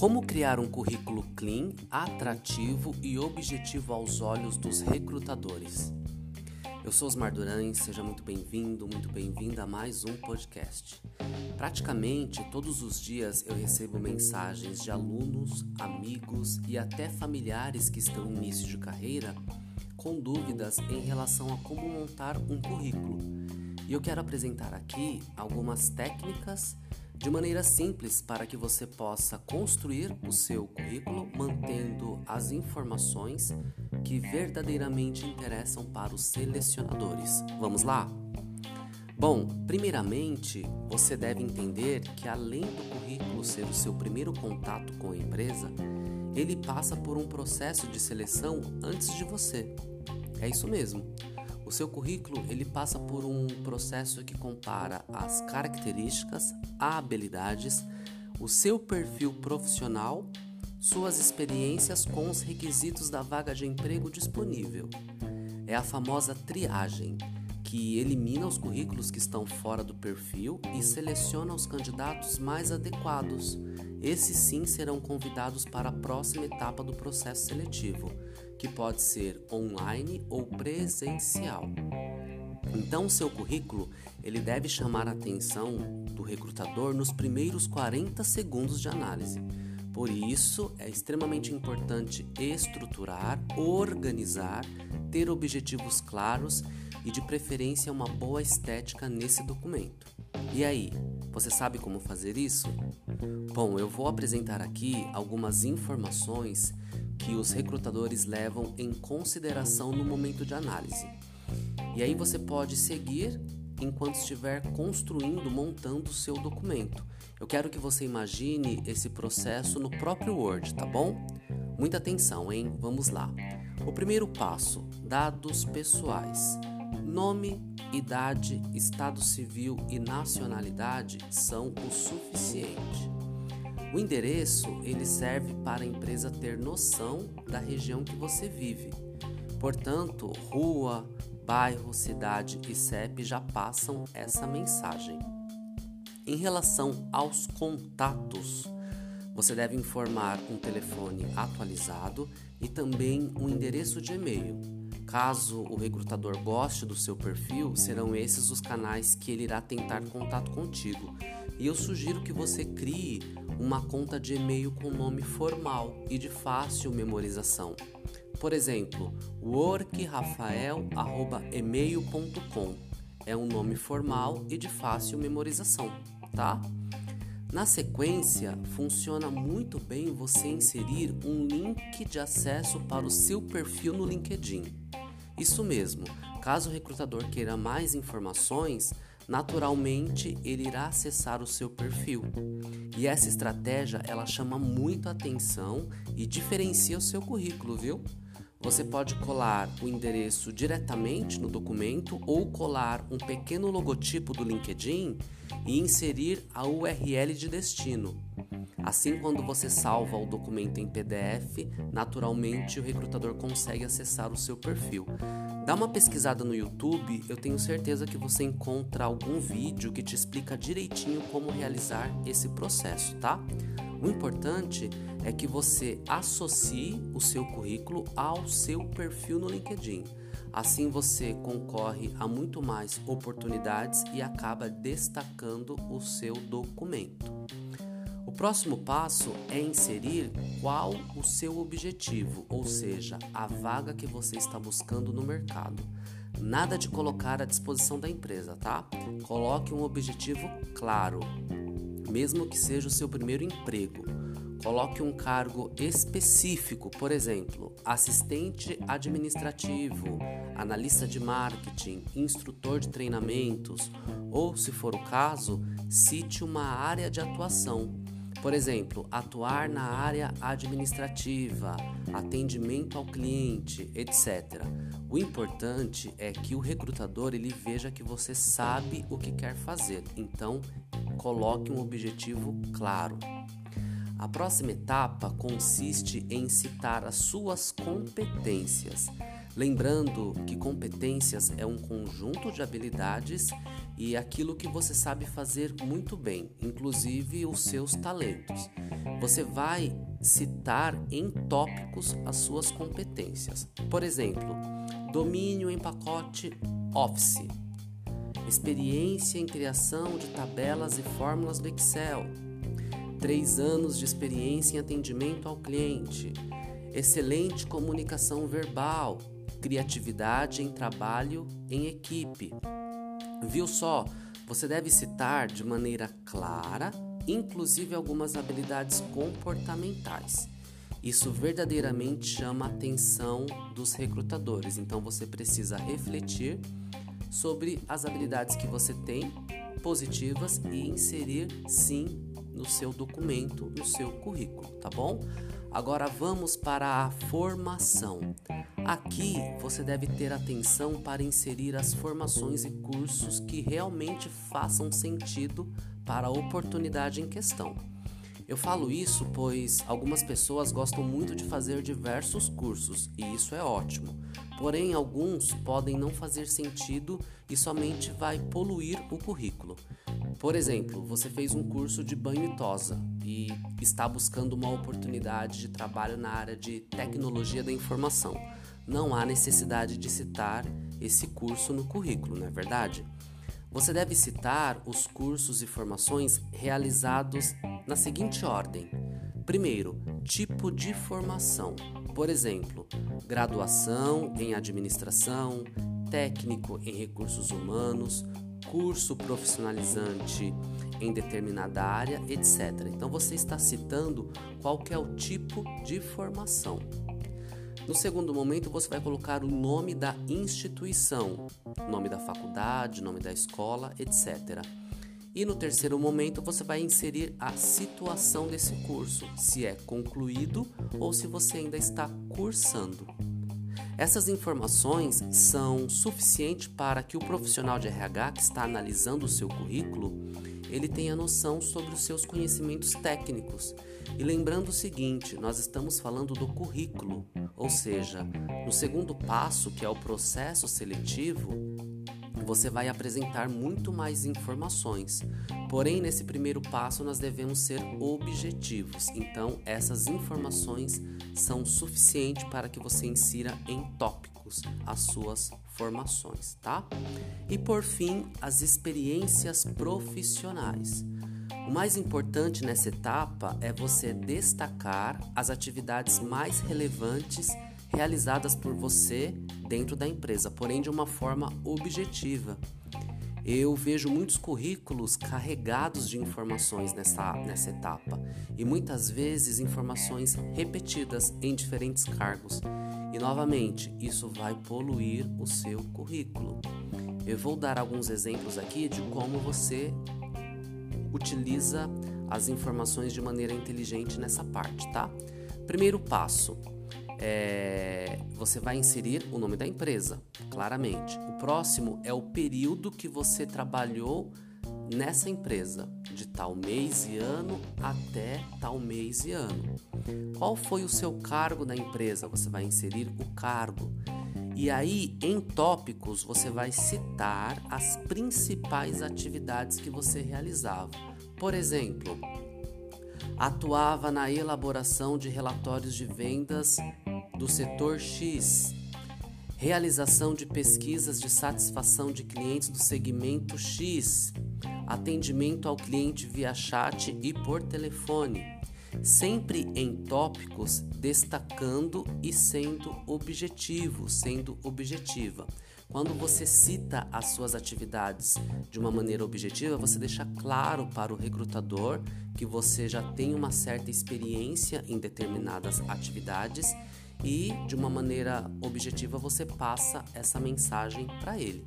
Como criar um currículo clean, atrativo e objetivo aos olhos dos recrutadores? Eu sou Osmar Duran, seja muito bem-vindo, muito bem-vinda a mais um podcast. Praticamente todos os dias eu recebo mensagens de alunos, amigos e até familiares que estão em início de carreira com dúvidas em relação a como montar um currículo. E eu quero apresentar aqui algumas técnicas de maneira simples para que você possa construir o seu currículo mantendo as informações que verdadeiramente interessam para os selecionadores. Vamos lá? Bom, primeiramente, você deve entender que além do currículo ser o seu primeiro contato com a empresa, ele passa por um processo de seleção antes de você. É isso mesmo. O seu currículo ele passa por um processo que compara as características, habilidades, o seu perfil profissional, suas experiências com os requisitos da vaga de emprego disponível. É a famosa triagem, que elimina os currículos que estão fora do perfil e seleciona os candidatos mais adequados. Esses sim serão convidados para a próxima etapa do processo seletivo que pode ser online ou presencial. Então, seu currículo ele deve chamar a atenção do recrutador nos primeiros 40 segundos de análise. Por isso, é extremamente importante estruturar, organizar, ter objetivos claros e, de preferência, uma boa estética nesse documento. E aí, você sabe como fazer isso? Bom, eu vou apresentar aqui algumas informações que os recrutadores levam em consideração no momento de análise. E aí você pode seguir enquanto estiver construindo, montando o seu documento. Eu quero que você imagine esse processo no próprio Word, tá bom? Muita atenção, hein? Vamos lá. O primeiro passo: dados pessoais. Nome, idade, estado civil e nacionalidade são o suficiente. O endereço ele serve para a empresa ter noção da região que você vive. Portanto, rua, bairro, cidade e CEP já passam essa mensagem. Em relação aos contatos, você deve informar um telefone atualizado e também um endereço de e-mail. Caso o recrutador goste do seu perfil, serão esses os canais que ele irá tentar contato contigo. E eu sugiro que você crie uma conta de e-mail com nome formal e de fácil memorização. Por exemplo, workrafael@email.com é um nome formal e de fácil memorização, tá? Na sequência, funciona muito bem você inserir um link de acesso para o seu perfil no LinkedIn. Isso mesmo, caso o recrutador queira mais informações, naturalmente ele irá acessar o seu perfil. E essa estratégia ela chama muito atenção e diferencia o seu currículo, viu? Você pode colar o endereço diretamente no documento ou colar um pequeno logotipo do LinkedIn e inserir a URL de destino. Assim, quando você salva o documento em PDF, naturalmente o recrutador consegue acessar o seu perfil. Dá uma pesquisada no YouTube, eu tenho certeza que você encontra algum vídeo que te explica direitinho como realizar esse processo, tá? O importante é que você associe o seu currículo ao seu perfil no LinkedIn. Assim você concorre a muito mais oportunidades e acaba destacando o seu documento. O próximo passo é inserir qual o seu objetivo, ou seja, a vaga que você está buscando no mercado. Nada de colocar à disposição da empresa, tá? Coloque um objetivo claro, mesmo que seja o seu primeiro emprego. Coloque um cargo específico, por exemplo, assistente administrativo, analista de marketing, instrutor de treinamentos, ou, se for o caso, cite uma área de atuação por exemplo, atuar na área administrativa, atendimento ao cliente, etc. O importante é que o recrutador ele veja que você sabe o que quer fazer. Então, coloque um objetivo claro. A próxima etapa consiste em citar as suas competências. Lembrando que competências é um conjunto de habilidades e aquilo que você sabe fazer muito bem, inclusive os seus talentos. Você vai citar em tópicos as suas competências. Por exemplo, domínio em pacote Office, experiência em criação de tabelas e fórmulas do Excel, três anos de experiência em atendimento ao cliente, excelente comunicação verbal, criatividade em trabalho em equipe. Viu só? Você deve citar de maneira clara, inclusive algumas habilidades comportamentais. Isso verdadeiramente chama a atenção dos recrutadores. Então você precisa refletir sobre as habilidades que você tem positivas e inserir sim no seu documento, no seu currículo, tá bom? Agora vamos para a formação. Aqui você deve ter atenção para inserir as formações e cursos que realmente façam sentido para a oportunidade em questão. Eu falo isso pois algumas pessoas gostam muito de fazer diversos cursos e isso é ótimo. Porém, alguns podem não fazer sentido e somente vai poluir o currículo. Por exemplo, você fez um curso de banho e tosa e está buscando uma oportunidade de trabalho na área de tecnologia da informação. Não há necessidade de citar esse curso no currículo, não é verdade? Você deve citar os cursos e formações realizados na seguinte ordem: primeiro, tipo de formação, por exemplo, graduação em administração, técnico em recursos humanos, curso profissionalizante em determinada área, etc. Então você está citando qual é o tipo de formação. No segundo momento, você vai colocar o nome da instituição, nome da faculdade, nome da escola, etc. E no terceiro momento, você vai inserir a situação desse curso, se é concluído ou se você ainda está cursando. Essas informações são suficientes para que o profissional de RH que está analisando o seu currículo, ele tenha noção sobre os seus conhecimentos técnicos. E lembrando o seguinte, nós estamos falando do currículo, ou seja, no segundo passo, que é o processo seletivo, você vai apresentar muito mais informações. Porém, nesse primeiro passo, nós devemos ser objetivos. Então, essas informações são suficientes para que você insira em tópicos as suas formações, tá? E por fim, as experiências profissionais. O mais importante nessa etapa é você destacar as atividades mais relevantes realizadas por você dentro da empresa, porém de uma forma objetiva. Eu vejo muitos currículos carregados de informações nessa, nessa etapa e muitas vezes informações repetidas em diferentes cargos. E novamente, isso vai poluir o seu currículo. Eu vou dar alguns exemplos aqui de como você utiliza as informações de maneira inteligente nessa parte, tá? Primeiro passo, é, você vai inserir o nome da empresa, claramente. O próximo é o período que você trabalhou nessa empresa, de tal mês e ano até tal mês e ano. Qual foi o seu cargo na empresa? Você vai inserir o cargo. E aí, em tópicos, você vai citar as principais atividades que você realizava. Por exemplo, atuava na elaboração de relatórios de vendas do setor X, realização de pesquisas de satisfação de clientes do segmento X, atendimento ao cliente via chat e por telefone, sempre em tópicos destacando e sendo objetivo, sendo objetiva. Quando você cita as suas atividades de uma maneira objetiva, você deixa claro para o recrutador que você já tem uma certa experiência em determinadas atividades e, de uma maneira objetiva, você passa essa mensagem para ele.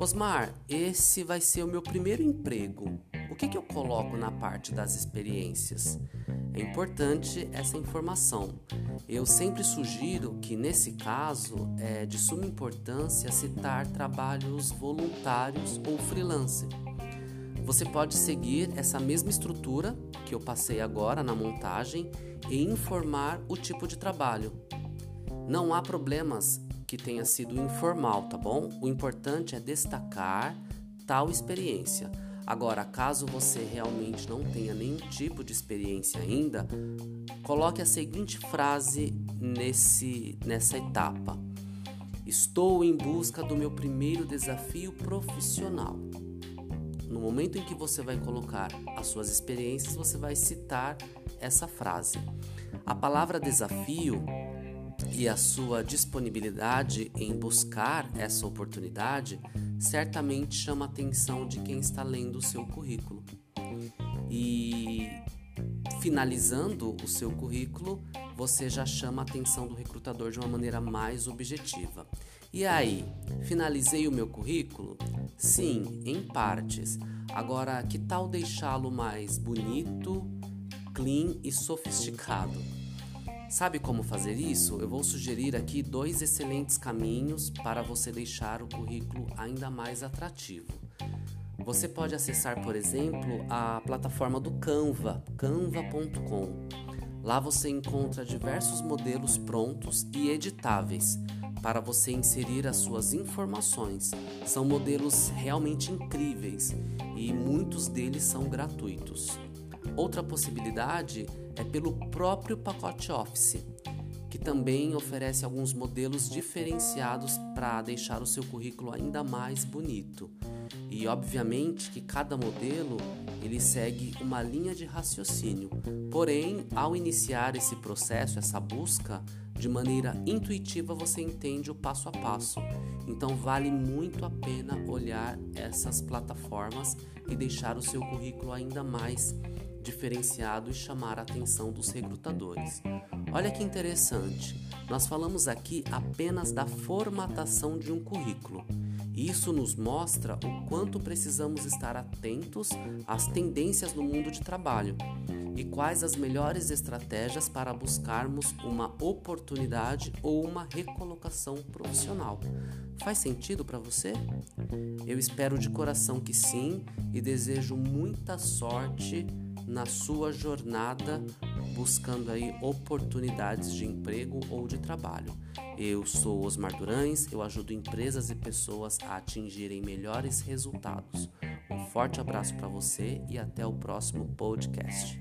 Osmar, esse vai ser o meu primeiro emprego. O que, que eu coloco na parte das experiências? É importante essa informação. Eu sempre sugiro que, nesse caso, é de suma importância citar trabalhos voluntários ou freelancer. Você pode seguir essa mesma estrutura que eu passei agora na montagem e informar o tipo de trabalho. Não há problemas que tenha sido informal, tá bom? O importante é destacar tal experiência. Agora, caso você realmente não tenha nenhum tipo de experiência ainda, coloque a seguinte frase nesse, nessa etapa: Estou em busca do meu primeiro desafio profissional. No momento em que você vai colocar as suas experiências, você vai citar essa frase. A palavra desafio e a sua disponibilidade em buscar essa oportunidade certamente chama a atenção de quem está lendo o seu currículo. E finalizando o seu currículo, você já chama a atenção do recrutador de uma maneira mais objetiva. E aí, finalizei o meu currículo? Sim, em partes. Agora, que tal deixá-lo mais bonito, clean e sofisticado? Sabe como fazer isso? Eu vou sugerir aqui dois excelentes caminhos para você deixar o currículo ainda mais atrativo. Você pode acessar, por exemplo, a plataforma do Canva, canva.com. Lá você encontra diversos modelos prontos e editáveis para você inserir as suas informações. São modelos realmente incríveis e muitos deles são gratuitos. Outra possibilidade é pelo próprio pacote Office, que também oferece alguns modelos diferenciados para deixar o seu currículo ainda mais bonito. E obviamente que cada modelo ele segue uma linha de raciocínio. Porém, ao iniciar esse processo, essa busca, de maneira intuitiva você entende o passo a passo. Então vale muito a pena olhar essas plataformas e deixar o seu currículo ainda mais diferenciado e chamar a atenção dos recrutadores. Olha que interessante, nós falamos aqui apenas da formatação de um currículo. Isso nos mostra o quanto precisamos estar atentos às tendências no mundo de trabalho e quais as melhores estratégias para buscarmos uma oportunidade ou uma recolocação profissional. Faz sentido para você? Eu espero de coração que sim e desejo muita sorte na sua jornada buscando aí oportunidades de emprego ou de trabalho. Eu sou Osmar Durães, eu ajudo empresas e pessoas a atingirem melhores resultados. Um forte abraço para você e até o próximo podcast.